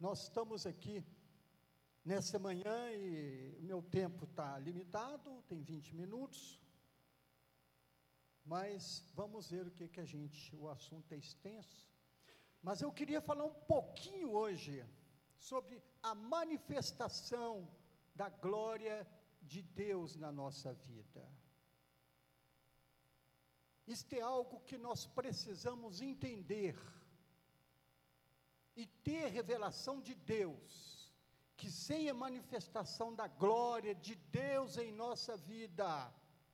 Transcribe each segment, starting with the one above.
Nós estamos aqui nessa manhã e o meu tempo está limitado, tem 20 minutos. Mas vamos ver o que, que a gente. O assunto é extenso. Mas eu queria falar um pouquinho hoje sobre a manifestação da glória de Deus na nossa vida. Isto é algo que nós precisamos entender e ter revelação de Deus, que sem a manifestação da glória de Deus em nossa vida,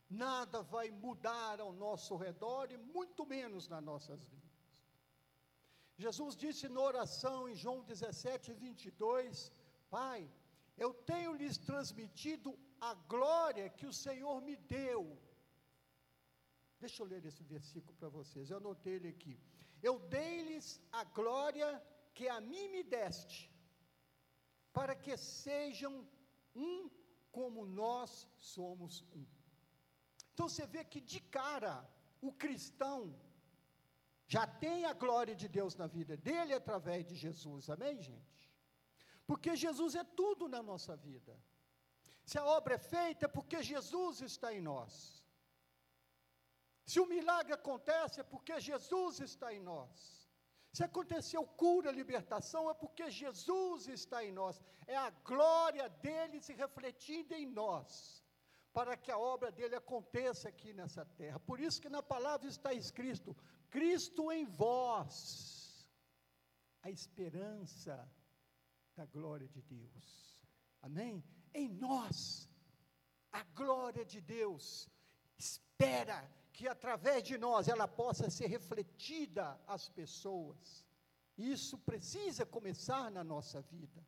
nada vai mudar ao nosso redor e muito menos nas nossas vidas. Jesus disse na oração em João 17, 22: Pai, eu tenho lhes transmitido a glória que o Senhor me deu. Deixa eu ler esse versículo para vocês, eu anotei ele aqui. Eu dei-lhes a glória que a mim me deste, para que sejam um como nós somos um. Então você vê que de cara, o cristão já tem a glória de Deus na vida dele através de Jesus, amém, gente? Porque Jesus é tudo na nossa vida. Se a obra é feita, é porque Jesus está em nós. Se o milagre acontece, é porque Jesus está em nós. Se aconteceu cura, libertação, é porque Jesus está em nós. É a glória dele se refletindo em nós para que a obra dele aconteça aqui nessa terra. Por isso que na palavra está escrito: Cristo em vós, a esperança da glória de Deus. Amém? Em nós, a glória de Deus espera que através de nós ela possa ser refletida às pessoas. Isso precisa começar na nossa vida.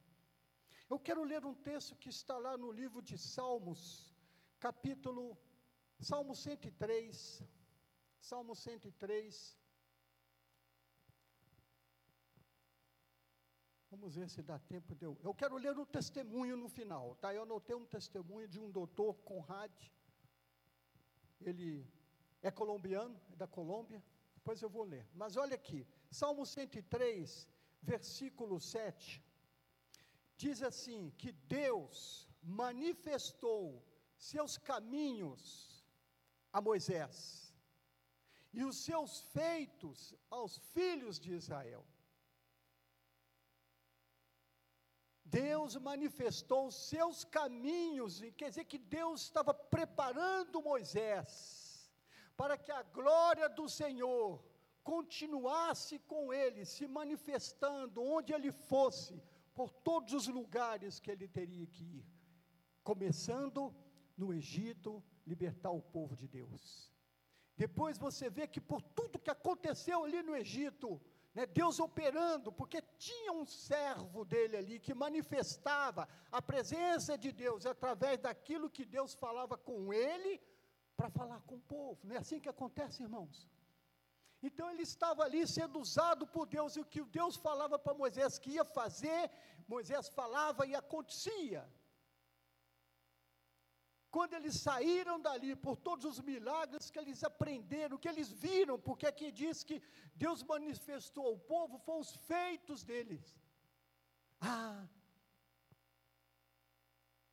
Eu quero ler um texto que está lá no livro de Salmos, capítulo, Salmo 103, Salmo 103. Vamos ver se dá tempo de eu. Eu quero ler um testemunho no final, tá? Eu anotei um testemunho de um doutor Conrad. Ele é colombiano, é da Colômbia. Depois eu vou ler. Mas olha aqui, Salmo 103, versículo 7. Diz assim: que Deus manifestou seus caminhos a Moisés e os seus feitos aos filhos de Israel. Deus manifestou seus caminhos, quer dizer que Deus estava preparando Moisés para que a glória do Senhor continuasse com ele, se manifestando onde ele fosse, por todos os lugares que ele teria que ir, começando no Egito libertar o povo de Deus. Depois você vê que por tudo que aconteceu ali no Egito, né, Deus operando, porque tinha um servo dele ali que manifestava a presença de Deus através daquilo que Deus falava com ele, para falar com o povo. Não é assim que acontece, irmãos? Então ele estava ali sendo usado por Deus, e o que Deus falava para Moisés que ia fazer, Moisés falava e acontecia. Quando eles saíram dali, por todos os milagres que eles aprenderam, que eles viram, porque aqui diz que Deus manifestou ao povo, foram os feitos deles. Ah,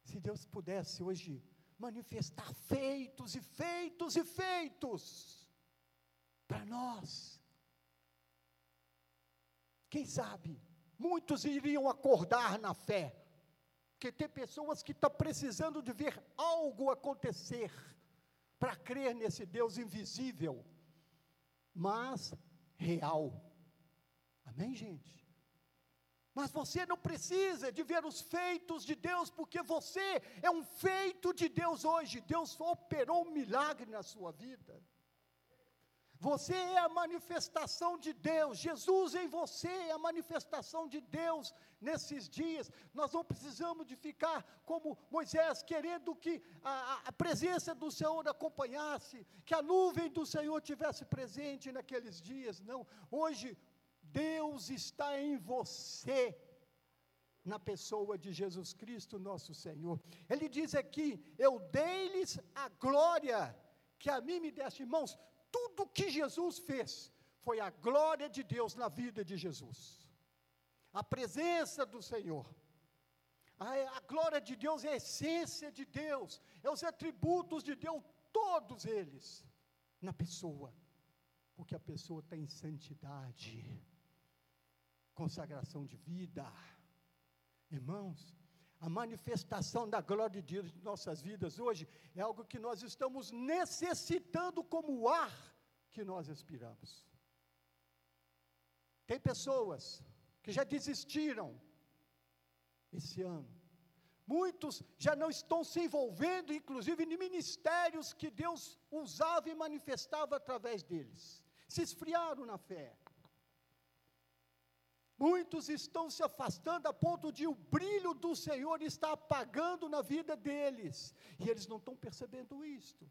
se Deus pudesse hoje manifestar feitos e feitos e feitos para nós, quem sabe, muitos iriam acordar na fé porque tem pessoas que estão precisando de ver algo acontecer para crer nesse Deus invisível, mas real. Amém, gente? Mas você não precisa de ver os feitos de Deus, porque você é um feito de Deus hoje. Deus operou um milagre na sua vida. Você é a manifestação de Deus, Jesus em você é a manifestação de Deus nesses dias. Nós não precisamos de ficar como Moisés, querendo que a, a presença do Senhor acompanhasse, que a nuvem do Senhor tivesse presente naqueles dias. Não, hoje Deus está em você na pessoa de Jesus Cristo, nosso Senhor. Ele diz aqui: Eu dei-lhes a glória que a mim me deste, irmãos tudo que Jesus fez foi a glória de Deus na vida de Jesus. a presença do Senhor. A, a, glória de Deus é a essência de Deus, é os atributos de Deus, todos eles, na pessoa, porque a pessoa está em santidade, consagração de vida. Irmãos, a manifestação da glória de Deus em nossas vidas hoje é algo que nós estamos necessitando como o ar que nós respiramos. Tem pessoas que já desistiram esse ano. Muitos já não estão se envolvendo, inclusive, em ministérios que Deus usava e manifestava através deles. Se esfriaram na fé. Muitos estão se afastando a ponto de o brilho do Senhor estar apagando na vida deles, e eles não estão percebendo isto.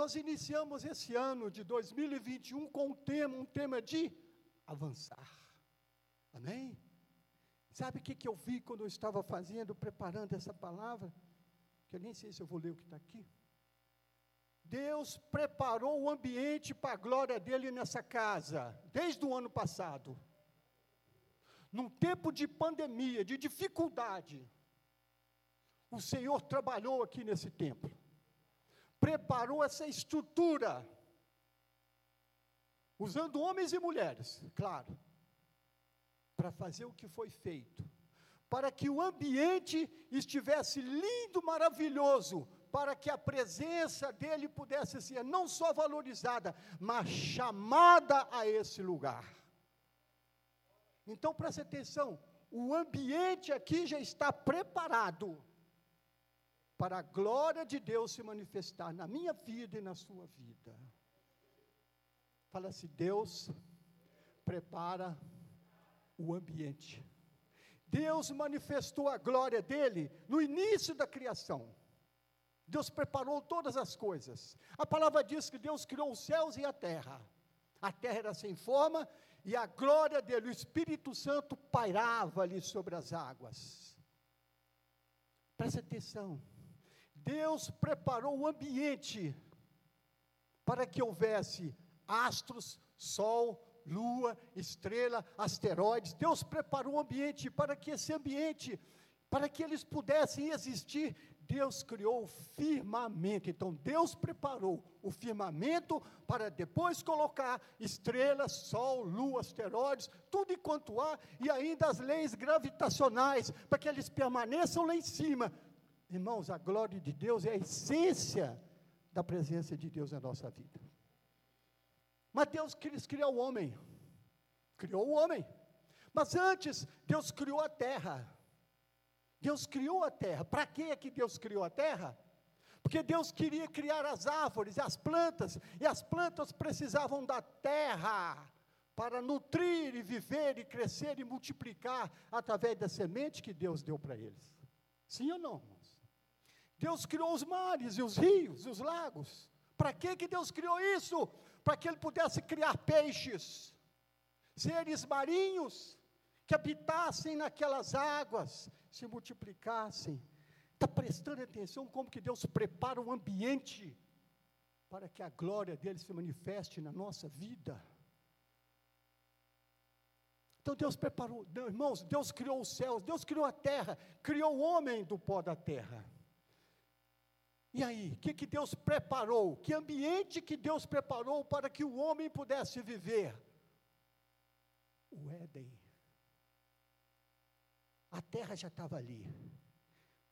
Nós iniciamos esse ano de 2021 com um tema, um tema de avançar. Amém? Sabe o que, que eu vi quando eu estava fazendo, preparando essa palavra? Que eu nem sei se eu vou ler o que está aqui. Deus preparou o ambiente para a glória dele nessa casa, desde o ano passado. Num tempo de pandemia, de dificuldade, o Senhor trabalhou aqui nesse templo, preparou essa estrutura, usando homens e mulheres, claro, para fazer o que foi feito, para que o ambiente estivesse lindo, maravilhoso, para que a presença dele pudesse ser não só valorizada, mas chamada a esse lugar. Então preste atenção, o ambiente aqui já está preparado para a glória de Deus se manifestar na minha vida e na sua vida. Fala se assim, Deus prepara o ambiente. Deus manifestou a glória dele no início da criação. Deus preparou todas as coisas. A palavra diz que Deus criou os céus e a terra. A terra era sem forma e a glória dele, o Espírito Santo, pairava ali sobre as águas. Preste atenção. Deus preparou o ambiente para que houvesse astros, sol, lua, estrela, asteroides. Deus preparou o ambiente para que esse ambiente, para que eles pudessem existir Deus criou o firmamento. Então, Deus preparou o firmamento para depois colocar estrelas, sol, lua, asteroides, tudo enquanto há, e ainda as leis gravitacionais, para que eles permaneçam lá em cima. Irmãos, a glória de Deus é a essência da presença de Deus na nossa vida. Mas Deus quis criar o homem. Criou o homem. Mas antes, Deus criou a terra. Deus criou a terra. Para que é que Deus criou a terra? Porque Deus queria criar as árvores, as plantas, e as plantas precisavam da terra para nutrir e viver e crescer e multiplicar através da semente que Deus deu para eles. Sim ou não, irmãos? Deus criou os mares e os rios e os lagos. Para que que Deus criou isso? Para que ele pudesse criar peixes, seres marinhos que habitassem naquelas águas se multiplicassem. Está prestando atenção como que Deus prepara o ambiente para que a glória dele se manifeste na nossa vida. Então Deus preparou, irmãos, Deus criou os céus, Deus criou a terra, criou o homem do pó da terra. E aí, o que, que Deus preparou? Que ambiente que Deus preparou para que o homem pudesse viver? O Éden. A terra já estava ali,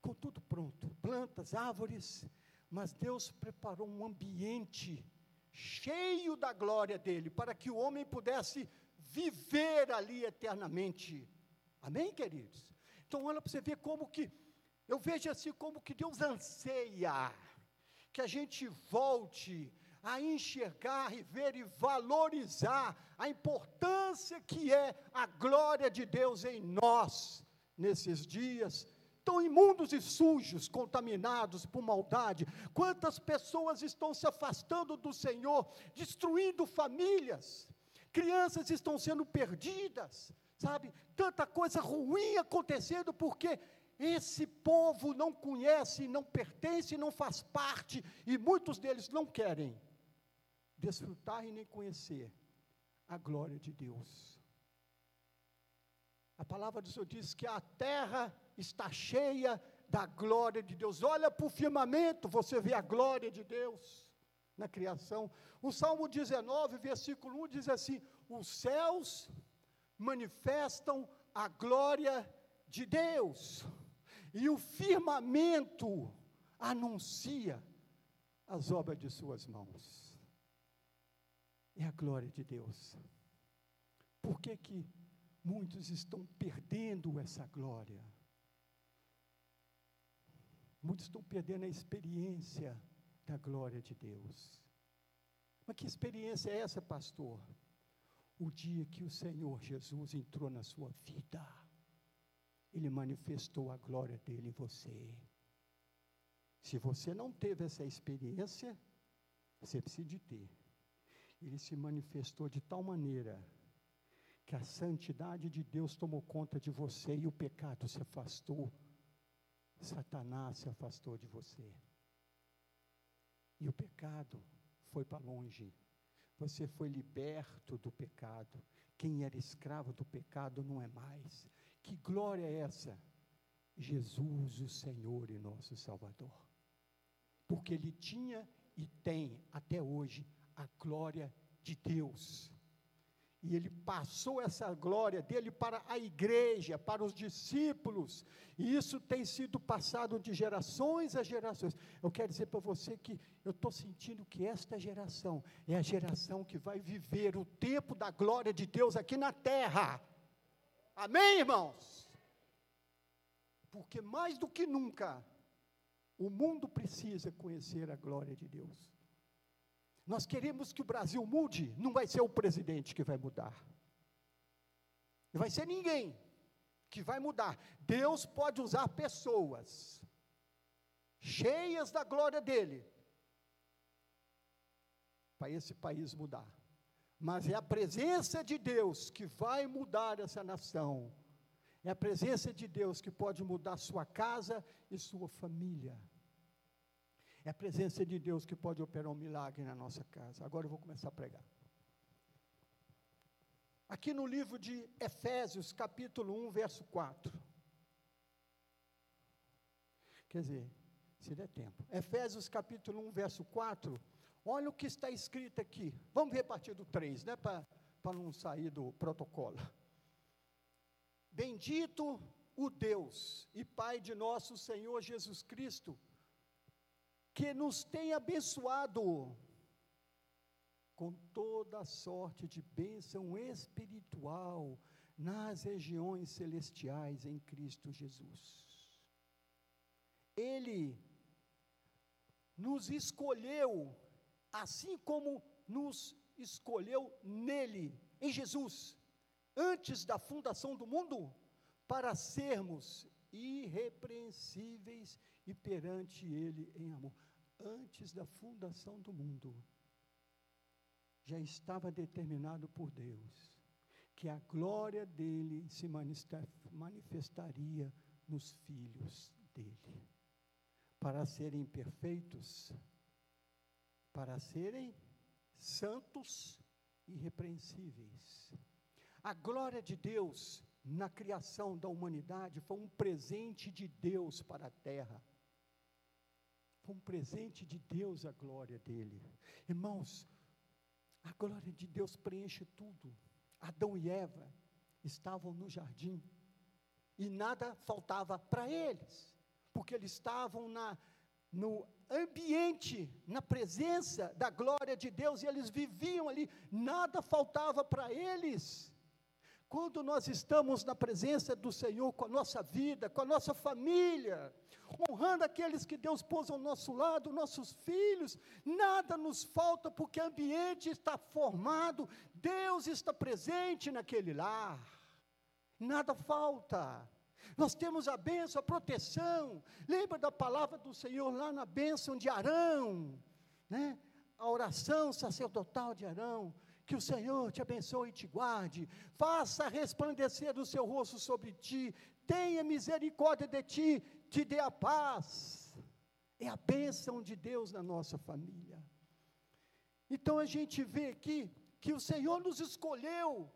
com tudo pronto plantas, árvores, mas Deus preparou um ambiente cheio da glória dele, para que o homem pudesse viver ali eternamente. Amém, queridos? Então, olha para você ver como que, eu vejo assim como que Deus anseia que a gente volte a enxergar e ver e valorizar a importância que é a glória de Deus em nós nesses dias, tão imundos e sujos, contaminados por maldade. Quantas pessoas estão se afastando do Senhor, destruindo famílias, crianças estão sendo perdidas, sabe? Tanta coisa ruim acontecendo porque esse povo não conhece, não pertence, não faz parte, e muitos deles não querem desfrutar e nem conhecer a glória de Deus. A palavra do Senhor diz que a terra está cheia da glória de Deus. Olha para o firmamento, você vê a glória de Deus na criação. O Salmo 19, versículo 1 diz assim: Os céus manifestam a glória de Deus, e o firmamento anuncia as obras de Suas mãos. É a glória de Deus. Por que, que muitos estão perdendo essa glória? Muitos estão perdendo a experiência da glória de Deus. Mas que experiência é essa, pastor? O dia que o Senhor Jesus entrou na sua vida, Ele manifestou a glória dele em você. Se você não teve essa experiência, você precisa de ter. Ele se manifestou de tal maneira que a santidade de Deus tomou conta de você e o pecado se afastou Satanás se afastou de você. E o pecado foi para longe. Você foi liberto do pecado. Quem era escravo do pecado não é mais. Que glória é essa? Jesus, o Senhor e nosso Salvador. Porque Ele tinha e tem até hoje a glória de Deus e ele passou essa glória dele para a igreja, para os discípulos, e isso tem sido passado de gerações a gerações. Eu quero dizer para você que eu estou sentindo que esta geração é a geração que vai viver o tempo da glória de Deus aqui na terra. Amém, irmãos? Porque mais do que nunca, o mundo precisa conhecer a glória de Deus. Nós queremos que o Brasil mude, não vai ser o presidente que vai mudar. Não vai ser ninguém que vai mudar. Deus pode usar pessoas cheias da glória dele para esse país mudar. Mas é a presença de Deus que vai mudar essa nação. É a presença de Deus que pode mudar sua casa e sua família. É a presença de Deus que pode operar um milagre na nossa casa. Agora eu vou começar a pregar. Aqui no livro de Efésios, capítulo 1, verso 4. Quer dizer, se der tempo. Efésios, capítulo 1, verso 4. Olha o que está escrito aqui. Vamos ver a partir do 3, né? Para não sair do protocolo. Bendito o Deus e Pai de nosso Senhor Jesus Cristo que nos tem abençoado com toda sorte de bênção espiritual nas regiões celestiais em Cristo Jesus. Ele nos escolheu, assim como nos escolheu nele, em Jesus, antes da fundação do mundo, para sermos irrepreensíveis e perante Ele em amor. Antes da fundação do mundo, já estava determinado por Deus que a glória dele se manifestaria nos filhos dele, para serem perfeitos, para serem santos irrepreensíveis. A glória de Deus na criação da humanidade foi um presente de Deus para a terra. Foi um presente de Deus a glória dele. Irmãos, a glória de Deus preenche tudo. Adão e Eva estavam no jardim e nada faltava para eles, porque eles estavam na, no ambiente, na presença da glória de Deus e eles viviam ali, nada faltava para eles. Quando nós estamos na presença do Senhor com a nossa vida, com a nossa família, honrando aqueles que Deus pôs ao nosso lado, nossos filhos, nada nos falta porque o ambiente está formado, Deus está presente naquele lar, nada falta. Nós temos a bênção, a proteção. Lembra da palavra do Senhor lá na bênção de Arão, né? A oração sacerdotal de Arão que o Senhor te abençoe e te guarde, faça resplandecer o seu rosto sobre ti, tenha misericórdia de ti, te dê a paz. É a bênção de Deus na nossa família. Então a gente vê aqui que o Senhor nos escolheu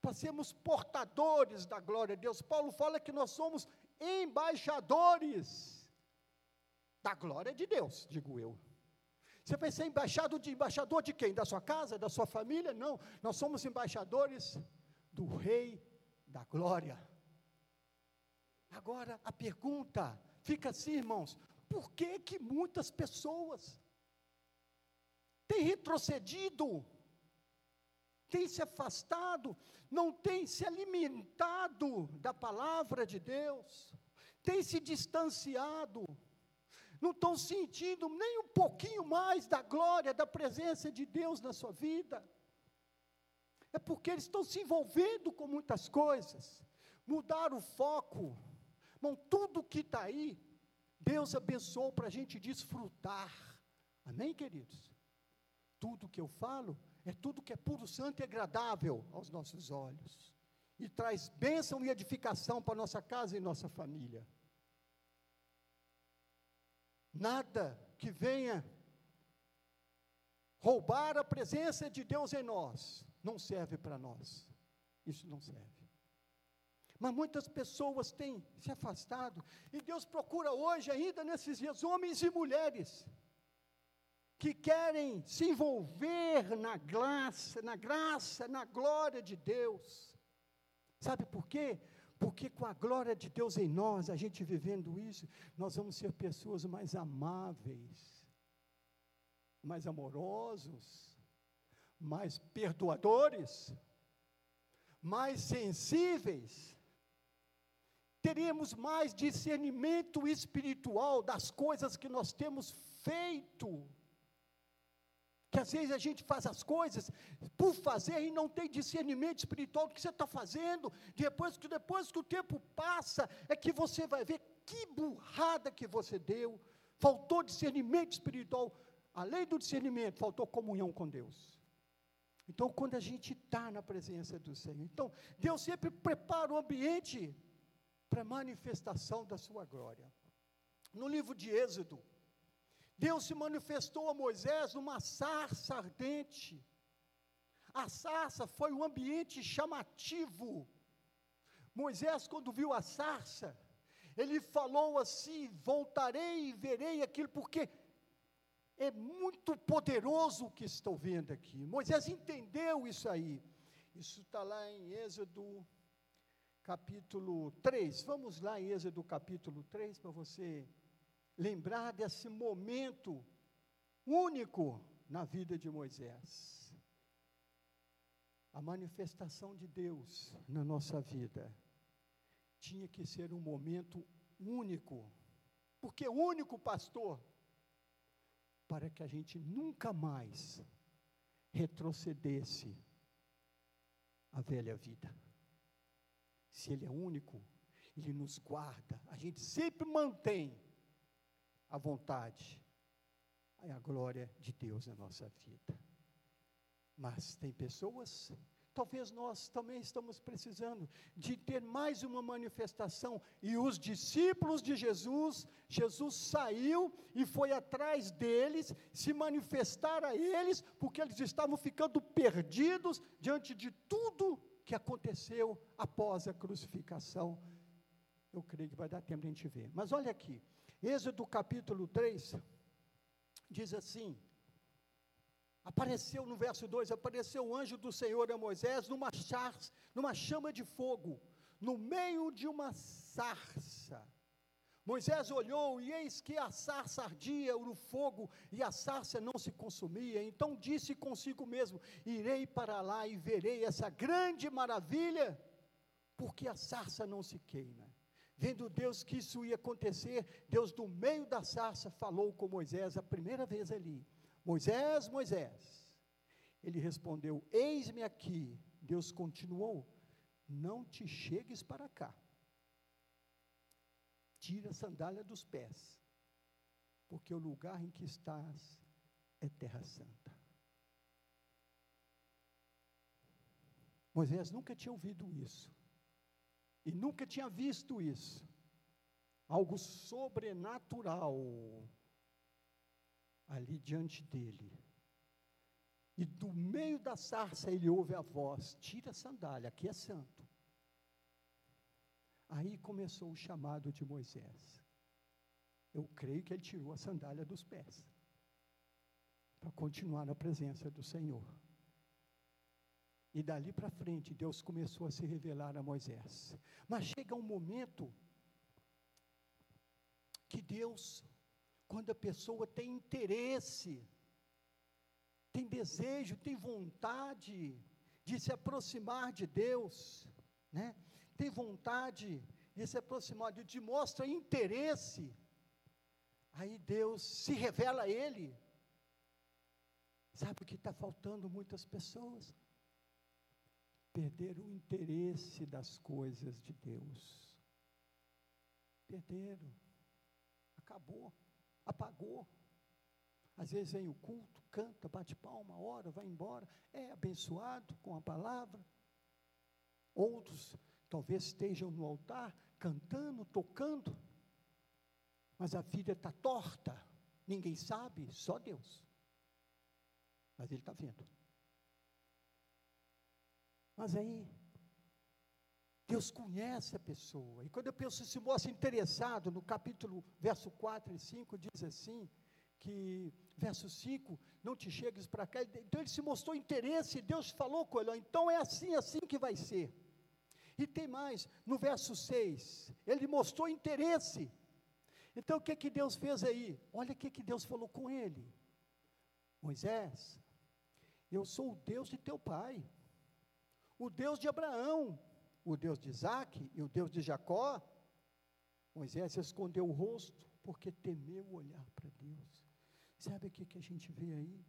para sermos portadores da glória de Deus. Paulo fala que nós somos embaixadores da glória de Deus, digo eu. Você vai ser embaixado de embaixador de quem? Da sua casa, da sua família? Não, nós somos embaixadores do Rei da Glória. Agora a pergunta fica assim, irmãos: por que que muitas pessoas têm retrocedido, têm se afastado, não têm se alimentado da palavra de Deus, têm se distanciado? Não estão sentindo nem um pouquinho mais da glória, da presença de Deus na sua vida. É porque eles estão se envolvendo com muitas coisas, mudar o foco. Bom, tudo que está aí, Deus abençoou para a gente desfrutar. Amém, queridos? Tudo que eu falo é tudo que é puro, santo e agradável aos nossos olhos. E traz bênção e edificação para nossa casa e nossa família. Nada que venha roubar a presença de Deus em nós não serve para nós. Isso não serve. Mas muitas pessoas têm se afastado, e Deus procura hoje, ainda nesses dias, homens e mulheres que querem se envolver na graça, na graça, na glória de Deus. Sabe por quê? Porque com a glória de Deus em nós, a gente vivendo isso, nós vamos ser pessoas mais amáveis, mais amorosos, mais perdoadores, mais sensíveis. Teremos mais discernimento espiritual das coisas que nós temos feito que às vezes a gente faz as coisas por fazer e não tem discernimento espiritual do que você está fazendo. Depois que, depois que o tempo passa, é que você vai ver que burrada que você deu. Faltou discernimento espiritual. Além do discernimento, faltou comunhão com Deus. Então, quando a gente está na presença do Senhor, então, Deus sempre prepara o ambiente para a manifestação da sua glória. No livro de Êxodo, Deus se manifestou a Moisés numa sarça ardente. A sarça foi um ambiente chamativo. Moisés, quando viu a sarça, ele falou assim: Voltarei e verei aquilo, porque é muito poderoso o que estou vendo aqui. Moisés entendeu isso aí. Isso está lá em Êxodo capítulo 3. Vamos lá em Êxodo capítulo 3 para você lembrar desse momento único na vida de Moisés. A manifestação de Deus na nossa vida tinha que ser um momento único. Porque único, pastor, para que a gente nunca mais retrocedesse a velha vida. Se Ele é único, Ele nos guarda, a gente sempre mantém a vontade e a glória de Deus na nossa vida. Mas tem pessoas, talvez nós também estamos precisando de ter mais uma manifestação. E os discípulos de Jesus, Jesus saiu e foi atrás deles, se manifestar a eles, porque eles estavam ficando perdidos diante de tudo que aconteceu após a crucificação. Eu creio que vai dar tempo de a gente ver. Mas olha aqui, Êxodo capítulo 3 diz assim: Apareceu no verso 2: Apareceu o anjo do Senhor a Moisés numa, numa chama de fogo, no meio de uma sarça. Moisés olhou e eis que a sarça ardia no fogo e a sarça não se consumia. Então disse consigo mesmo: Irei para lá e verei essa grande maravilha, porque a sarça não se queima. Vendo Deus que isso ia acontecer, Deus do meio da sarça falou com Moisés a primeira vez ali. Moisés, Moisés. Ele respondeu: Eis-me aqui. Deus continuou: Não te chegues para cá. Tira a sandália dos pés, porque o lugar em que estás é terra santa. Moisés nunca tinha ouvido isso e nunca tinha visto isso. Algo sobrenatural ali diante dele. E do meio da sarça ele ouve a voz: tira a sandália, aqui é santo. Aí começou o chamado de Moisés. Eu creio que ele tirou a sandália dos pés para continuar na presença do Senhor. E dali para frente, Deus começou a se revelar a Moisés. Mas chega um momento que Deus, quando a pessoa tem interesse, tem desejo, tem vontade de se aproximar de Deus, né? tem vontade de se aproximar, de, de interesse, aí Deus se revela a ele. Sabe o que está faltando muitas pessoas? Perderam o interesse das coisas de Deus. Perderam. Acabou. Apagou. Às vezes vem o culto, canta, bate palma, ora, vai embora, é abençoado com a palavra. Outros talvez estejam no altar, cantando, tocando, mas a vida está torta, ninguém sabe, só Deus. Mas Ele está vendo. Mas aí, Deus conhece a pessoa. E quando a pessoa se mostra interessado, no capítulo, verso 4 e 5, diz assim, que, verso 5, não te chegues para cá. Então ele se mostrou interesse, Deus falou com ele, então é assim, assim que vai ser. E tem mais, no verso 6, ele mostrou interesse. Então o que que Deus fez aí? Olha o que que Deus falou com ele. Moisés, eu sou o Deus de teu pai o Deus de Abraão, o Deus de Isaac e o Deus de Jacó. Moisés escondeu o rosto porque temeu olhar para Deus. Sabe o que, que a gente vê aí?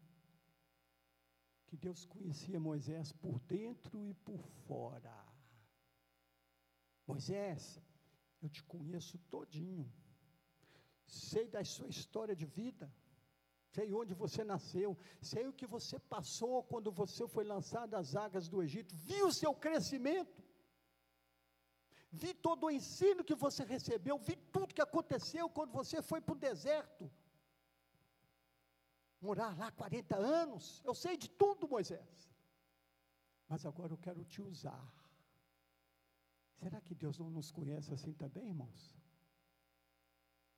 Que Deus conhecia Moisés por dentro e por fora. Moisés, eu te conheço todinho. Sei da sua história de vida sei onde você nasceu, sei o que você passou quando você foi lançado às águas do Egito, vi o seu crescimento, vi todo o ensino que você recebeu, vi tudo que aconteceu quando você foi para o deserto, morar lá 40 anos, eu sei de tudo, Moisés, mas agora eu quero te usar. Será que Deus não nos conhece assim também, irmãos?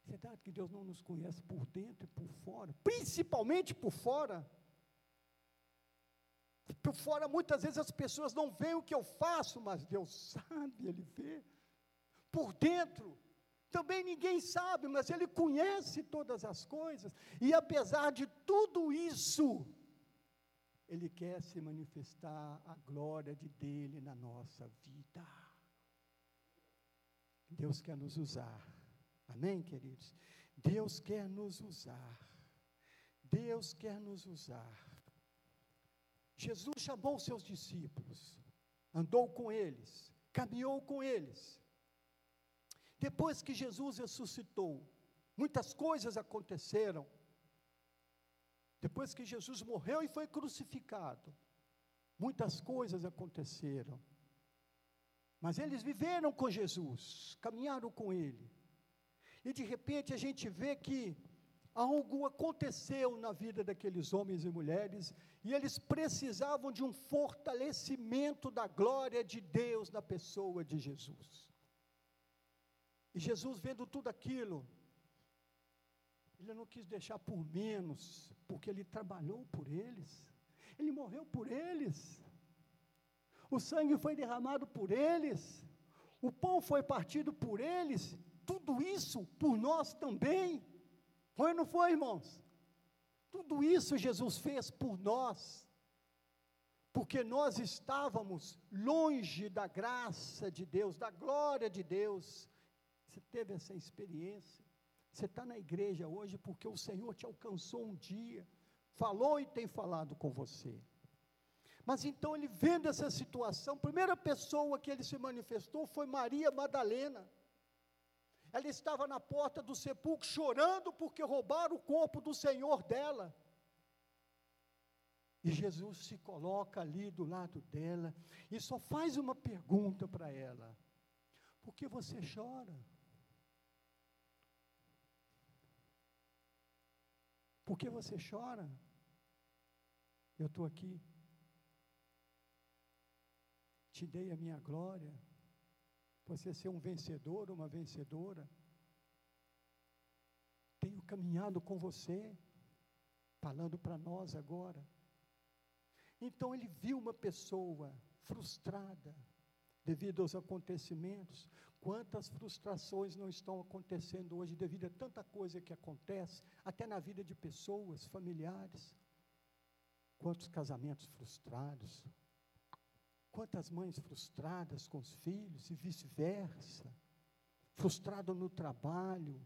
Verdade que Deus não nos conhece por dentro e por fora, principalmente por fora. Por fora, muitas vezes as pessoas não veem o que eu faço, mas Deus sabe, Ele vê. Por dentro, também ninguém sabe, mas Ele conhece todas as coisas, e apesar de tudo isso, Ele quer se manifestar a glória de dele na nossa vida. Deus quer nos usar. Amém, queridos? Deus quer nos usar. Deus quer nos usar. Jesus chamou seus discípulos, andou com eles, caminhou com eles. Depois que Jesus ressuscitou, muitas coisas aconteceram. Depois que Jesus morreu e foi crucificado, muitas coisas aconteceram. Mas eles viveram com Jesus, caminharam com Ele e de repente a gente vê que algo aconteceu na vida daqueles homens e mulheres, e eles precisavam de um fortalecimento da glória de Deus na pessoa de Jesus. E Jesus, vendo tudo aquilo, ele não quis deixar por menos, porque ele trabalhou por eles, ele morreu por eles, o sangue foi derramado por eles, o pão foi partido por eles, tudo isso por nós também. Foi ou não foi, irmãos? Tudo isso Jesus fez por nós, porque nós estávamos longe da graça de Deus, da glória de Deus. Você teve essa experiência? Você está na igreja hoje porque o Senhor te alcançou um dia, falou e tem falado com você. Mas então ele vendo essa situação, a primeira pessoa que ele se manifestou foi Maria Madalena. Ela estava na porta do sepulcro chorando porque roubaram o corpo do Senhor dela. E Jesus se coloca ali do lado dela e só faz uma pergunta para ela: Por que você chora? Por que você chora? Eu estou aqui. Te dei a minha glória. Você ser um vencedor, uma vencedora. Tenho caminhado com você, falando para nós agora. Então ele viu uma pessoa frustrada devido aos acontecimentos. Quantas frustrações não estão acontecendo hoje devido a tanta coisa que acontece, até na vida de pessoas, familiares. Quantos casamentos frustrados, quantas mães frustradas com os filhos e vice-versa, frustrado no trabalho,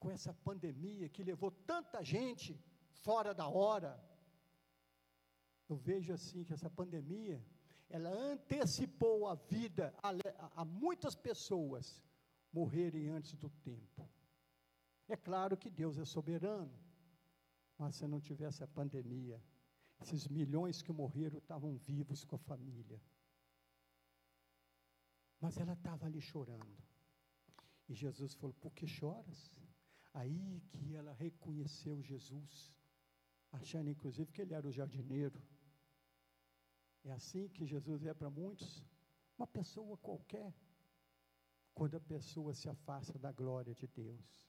com essa pandemia que levou tanta gente fora da hora. Eu vejo assim que essa pandemia, ela antecipou a vida a, a, muitas pessoas morrerem antes do tempo. É claro que Deus é soberano, mas se não tivesse a pandemia, esses milhões que morreram estavam vivos com a família. Mas ela estava ali chorando. E Jesus falou: Por que choras? Aí que ela reconheceu Jesus, achando inclusive que ele era o jardineiro. É assim que Jesus é para muitos, uma pessoa qualquer, quando a pessoa se afasta da glória de Deus.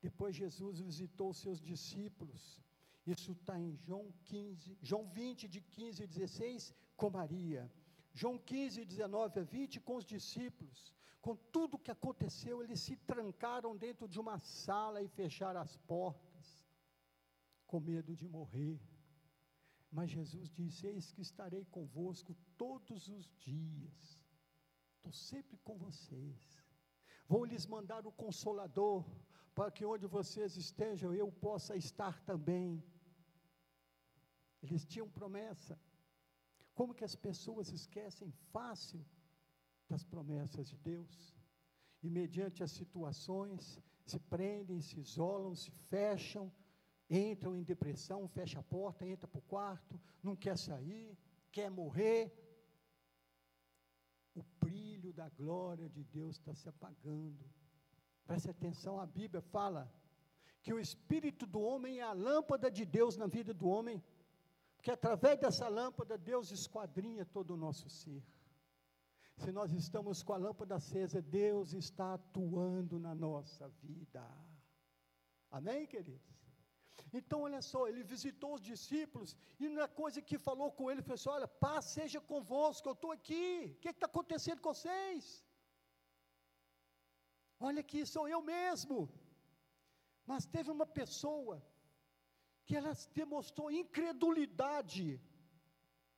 Depois Jesus visitou seus discípulos isso está em João 15, João 20, de 15 a 16, com Maria. João 15, 19 a 20, com os discípulos. Com tudo o que aconteceu, eles se trancaram dentro de uma sala e fecharam as portas, com medo de morrer. Mas Jesus disse: Eis que estarei convosco todos os dias. Estou sempre com vocês. Vou lhes mandar o consolador, para que onde vocês estejam, eu possa estar também. Eles tinham promessa. Como que as pessoas esquecem fácil das promessas de Deus? E mediante as situações, se prendem, se isolam, se fecham, entram em depressão, fecha a porta, entra para o quarto, não quer sair, quer morrer. O brilho da glória de Deus está se apagando. Preste atenção, a Bíblia fala que o espírito do homem é a lâmpada de Deus na vida do homem que através dessa lâmpada Deus esquadrinha todo o nosso ser. Se nós estamos com a lâmpada acesa, Deus está atuando na nossa vida. Amém, queridos? Então, olha só, ele visitou os discípulos e na coisa que falou com ele, foi assim: olha, paz seja convosco, eu estou aqui, o que está acontecendo com vocês? Olha aqui, sou eu mesmo. Mas teve uma pessoa que ela demonstrou incredulidade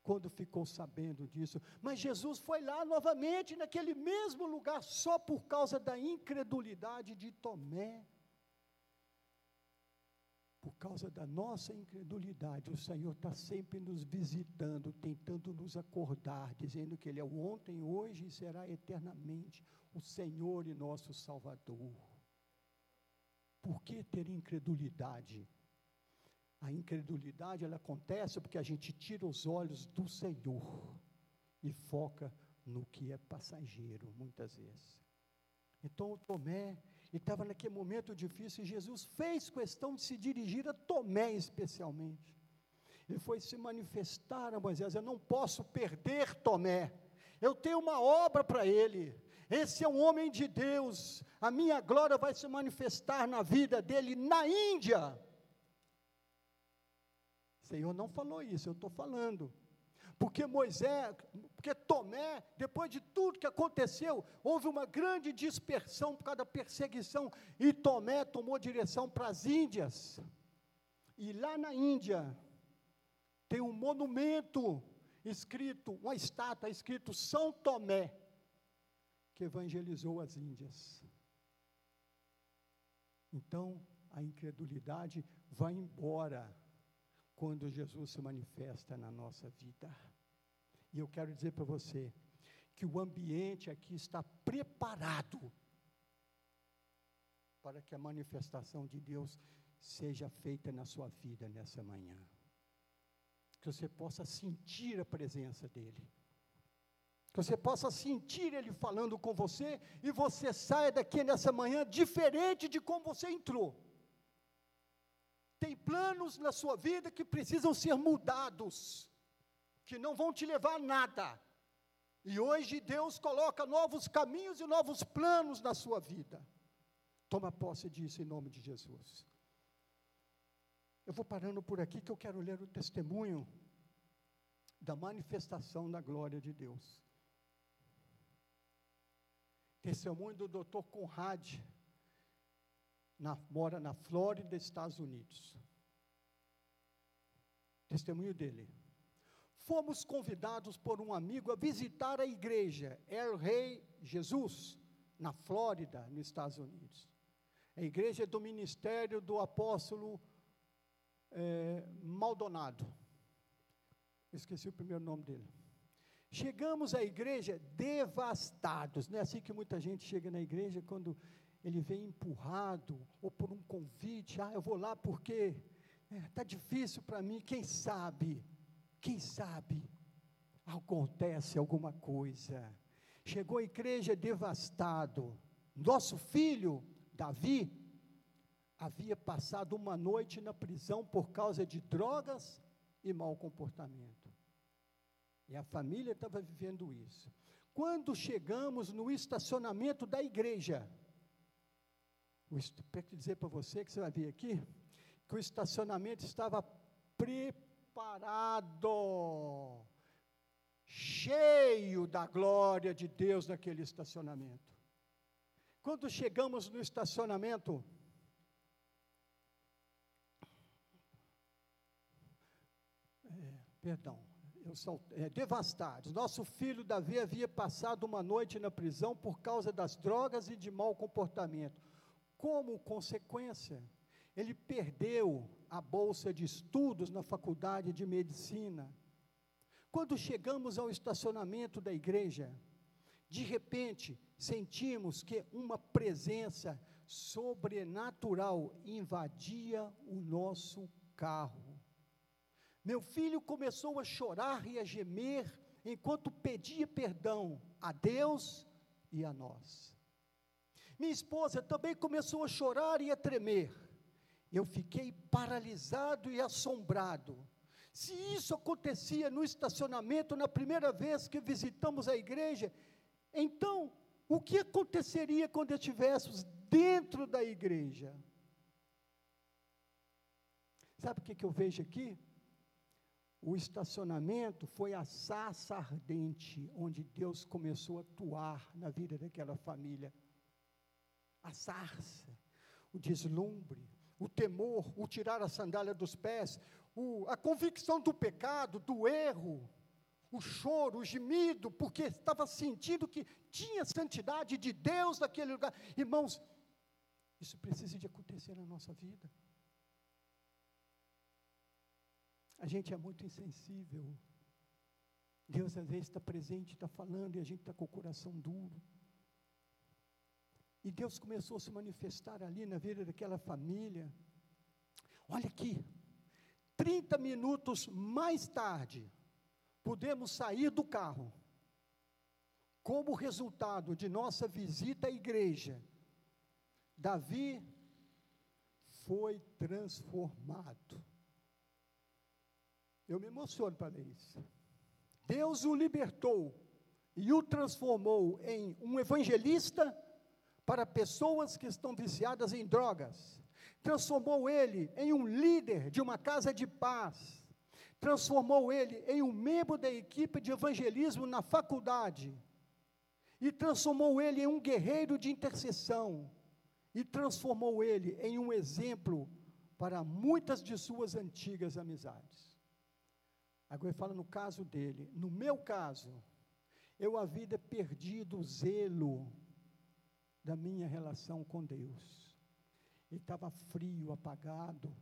quando ficou sabendo disso. Mas Jesus foi lá novamente, naquele mesmo lugar, só por causa da incredulidade de Tomé. Por causa da nossa incredulidade, o Senhor está sempre nos visitando, tentando nos acordar, dizendo que Ele é o ontem, hoje e será eternamente o Senhor e nosso Salvador. Por que ter incredulidade? A incredulidade ela acontece porque a gente tira os olhos do Senhor e foca no que é passageiro, muitas vezes. Então o Tomé, estava naquele momento difícil e Jesus fez questão de se dirigir a Tomé especialmente. Ele foi se manifestar a Moisés: Eu não posso perder Tomé, eu tenho uma obra para ele. Esse é um homem de Deus, a minha glória vai se manifestar na vida dele na Índia. Senhor não falou isso, eu estou falando. Porque Moisés, porque Tomé, depois de tudo que aconteceu, houve uma grande dispersão por causa da perseguição, e Tomé tomou direção para as Índias. E lá na Índia, tem um monumento escrito, uma estátua escrito São Tomé, que evangelizou as Índias. Então, a incredulidade vai embora quando Jesus se manifesta na nossa vida. E eu quero dizer para você que o ambiente aqui está preparado para que a manifestação de Deus seja feita na sua vida nessa manhã. Que você possa sentir a presença dEle. Que você possa sentir Ele falando com você e você saia daqui nessa manhã diferente de como você entrou. Tem planos na sua vida que precisam ser mudados, que não vão te levar a nada. E hoje Deus coloca novos caminhos e novos planos na sua vida. Toma posse disso em nome de Jesus. Eu vou parando por aqui que eu quero ler o testemunho da manifestação da glória de Deus. Testemunho do Dr. Conrad, na, mora na Flórida, Estados Unidos. Testemunho dele. Fomos convidados por um amigo a visitar a igreja El Rei Jesus, na Flórida, nos Estados Unidos. A igreja do ministério do apóstolo é, Maldonado. Esqueci o primeiro nome dele. Chegamos à igreja devastados. Não é assim que muita gente chega na igreja quando ele vem empurrado ou por um convite. Ah, eu vou lá porque está é, difícil para mim. Quem sabe? Quem sabe? Acontece alguma coisa. Chegou à igreja devastado. Nosso filho, Davi, havia passado uma noite na prisão por causa de drogas e mau comportamento. E a família estava vivendo isso. Quando chegamos no estacionamento da igreja, para dizer para você que você vai ver aqui, que o estacionamento estava preparado, cheio da glória de Deus naquele estacionamento. Quando chegamos no estacionamento, perdão, eu é, devastados. Nosso filho Davi havia passado uma noite na prisão por causa das drogas e de mau comportamento. Como consequência, ele perdeu a bolsa de estudos na faculdade de medicina. Quando chegamos ao estacionamento da igreja, de repente sentimos que uma presença sobrenatural invadia o nosso carro. Meu filho começou a chorar e a gemer enquanto pedia perdão a Deus e a nós. Minha esposa também começou a chorar e a tremer. Eu fiquei paralisado e assombrado. Se isso acontecia no estacionamento na primeira vez que visitamos a igreja, então o que aconteceria quando estivéssemos dentro da igreja? Sabe o que, que eu vejo aqui? O estacionamento foi a sarça ardente, onde Deus começou a atuar na vida daquela família. A sarça, o deslumbre, o temor, o tirar a sandália dos pés, o, a convicção do pecado, do erro, o choro, o gemido, porque estava sentindo que tinha santidade de Deus naquele lugar. Irmãos, isso precisa de acontecer na nossa vida. A gente é muito insensível. Deus às vezes está presente, está falando, e a gente está com o coração duro. E Deus começou a se manifestar ali na vida daquela família. Olha aqui, 30 minutos mais tarde, pudemos sair do carro. Como resultado de nossa visita à igreja, Davi foi transformado. Eu me emociono para ler isso. Deus o libertou e o transformou em um evangelista para pessoas que estão viciadas em drogas. Transformou ele em um líder de uma casa de paz. Transformou ele em um membro da equipe de evangelismo na faculdade. E transformou ele em um guerreiro de intercessão. E transformou ele em um exemplo para muitas de suas antigas amizades. Agora ele fala no caso dele. No meu caso, eu havia perdido o zelo da minha relação com Deus. Ele estava frio, apagado,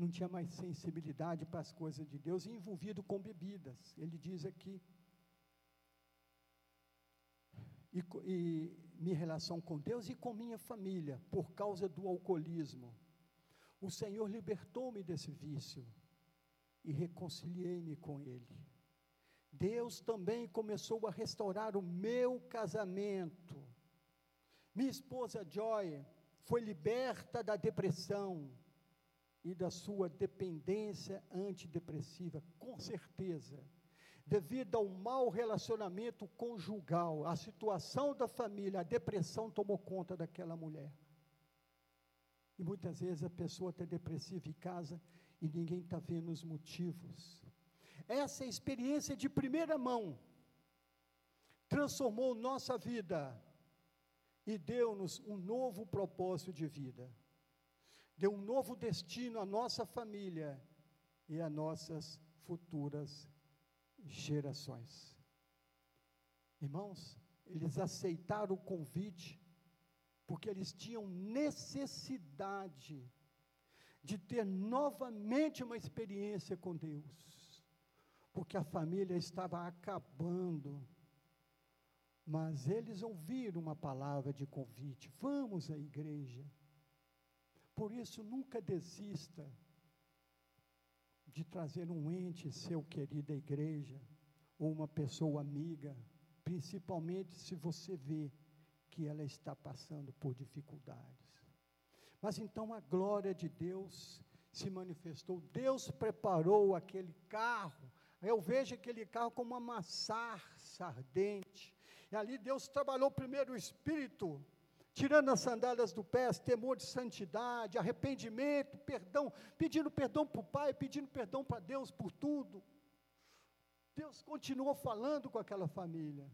não tinha mais sensibilidade para as coisas de Deus e envolvido com bebidas. Ele diz aqui. E, e minha relação com Deus e com minha família, por causa do alcoolismo. O Senhor libertou-me desse vício e reconciliei-me com Ele. Deus também começou a restaurar o meu casamento. Minha esposa Joy foi liberta da depressão. e da sua dependência antidepressiva, com certeza. Devido ao mau relacionamento conjugal, a situação da família, a depressão tomou conta daquela mulher. E muitas vezes a pessoa está depressiva em casa e ninguém está vendo os motivos. Essa experiência de primeira mão transformou nossa vida e deu-nos um novo propósito de vida. Deu um novo destino à nossa família e a nossas futuras gerações. Irmãos, eles aceitaram o convite porque eles tinham necessidade de ter novamente uma experiência com Deus, porque a família estava acabando. Mas eles ouviram uma palavra de convite: vamos à igreja. Por isso, nunca desista de trazer um ente seu querido à igreja, ou uma pessoa amiga, principalmente se você vê que ela está passando por dificuldades. Mas então a glória de Deus se manifestou. Deus preparou aquele carro. Eu vejo aquele carro como uma massarça ardente. E ali Deus trabalhou primeiro o espírito, tirando as sandálias do pé, temor de santidade, arrependimento, perdão, pedindo perdão para o Pai, pedindo perdão para Deus por tudo. Deus continuou falando com aquela família.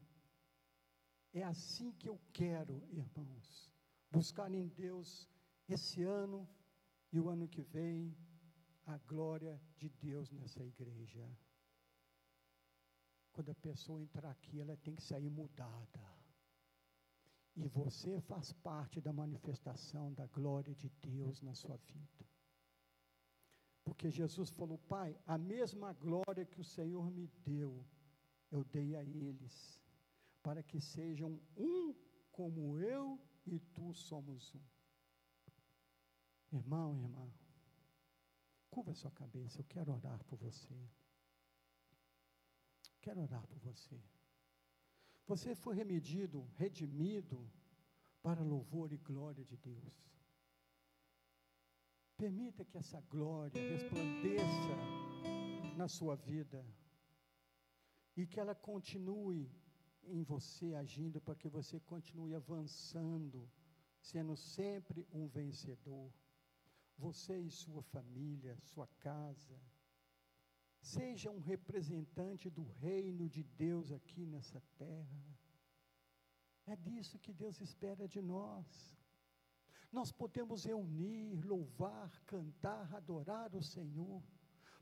É assim que eu quero, irmãos, buscar em Deus esse ano e o ano que vem a glória de Deus nessa igreja. Quando a pessoa entrar aqui, ela tem que sair mudada. E você faz parte da manifestação da glória de Deus na sua vida. Porque Jesus falou: Pai, a mesma glória que o Senhor me deu, eu dei a eles para que sejam um como eu e tu somos um. Irmão, irmã, curva sua cabeça, eu quero orar por você. Quero orar por você. Você foi remedido, redimido para louvor e glória de Deus. Permita que essa glória resplandeça na sua vida e que ela continue em você agindo para que você continue avançando, sendo sempre um vencedor. Você e sua família, sua casa. Seja um representante do reino de Deus aqui nessa terra. É disso que Deus espera de nós. Nós podemos reunir, louvar, cantar, adorar o Senhor,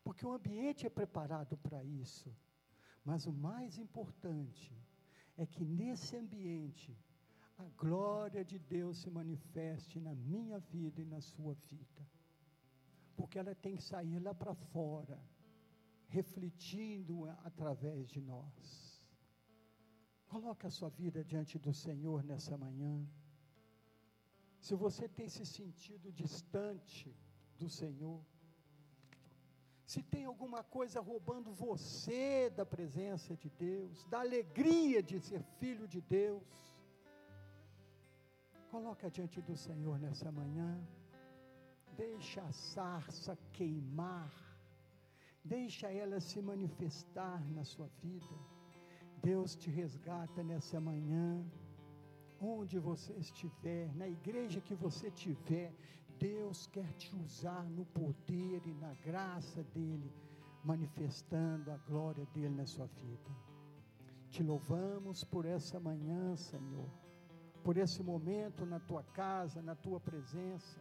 porque o ambiente é preparado para isso. Mas o mais importante é que nesse ambiente a glória de Deus se manifeste na minha vida e na sua vida. Porque ela tem que sair lá para fora, refletindo através de nós. Coloque a sua vida diante do Senhor nessa manhã. Se você tem se sentido distante do Senhor, se tem alguma coisa roubando você da presença de Deus, da alegria de ser filho de Deus, coloca diante do Senhor nessa manhã, deixa a sarça queimar, deixa ela se manifestar na sua vida. Deus te resgata nessa manhã, onde você estiver, na igreja que você estiver, Deus quer te usar no poder e na graça dEle, manifestando a glória dEle na sua vida. Te louvamos por essa manhã, Senhor, por esse momento na tua casa, na tua presença.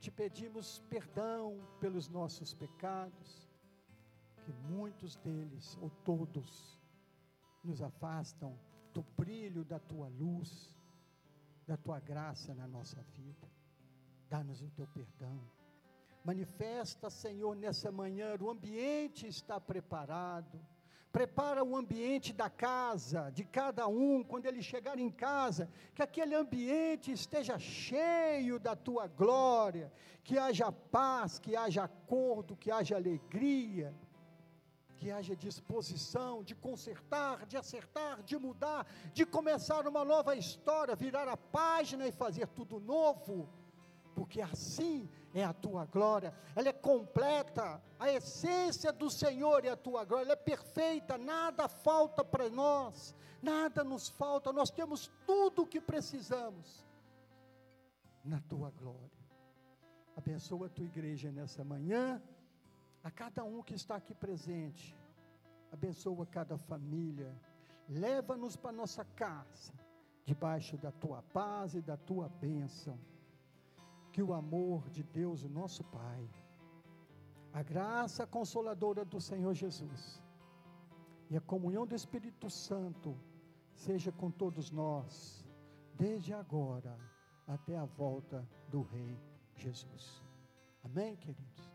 Te pedimos perdão pelos nossos pecados, que muitos deles, ou todos, nos afastam do brilho da tua luz, da tua graça na nossa vida. Dá-nos o teu perdão. Manifesta, Senhor, nessa manhã, o ambiente está preparado. Prepara o ambiente da casa, de cada um, quando ele chegar em casa, que aquele ambiente esteja cheio da tua glória, que haja paz, que haja acordo, que haja alegria, que haja disposição de consertar, de acertar, de mudar, de começar uma nova história, virar a página e fazer tudo novo porque assim é a tua glória, ela é completa, a essência do Senhor é a tua glória, ela é perfeita, nada falta para nós, nada nos falta, nós temos tudo o que precisamos na tua glória. Abençoa a tua igreja nessa manhã, a cada um que está aqui presente, abençoa cada família, leva-nos para nossa casa, debaixo da tua paz e da tua bênção que o amor de Deus, o nosso Pai, a graça consoladora do Senhor Jesus e a comunhão do Espírito Santo seja com todos nós, desde agora até a volta do Rei Jesus. Amém, queridos?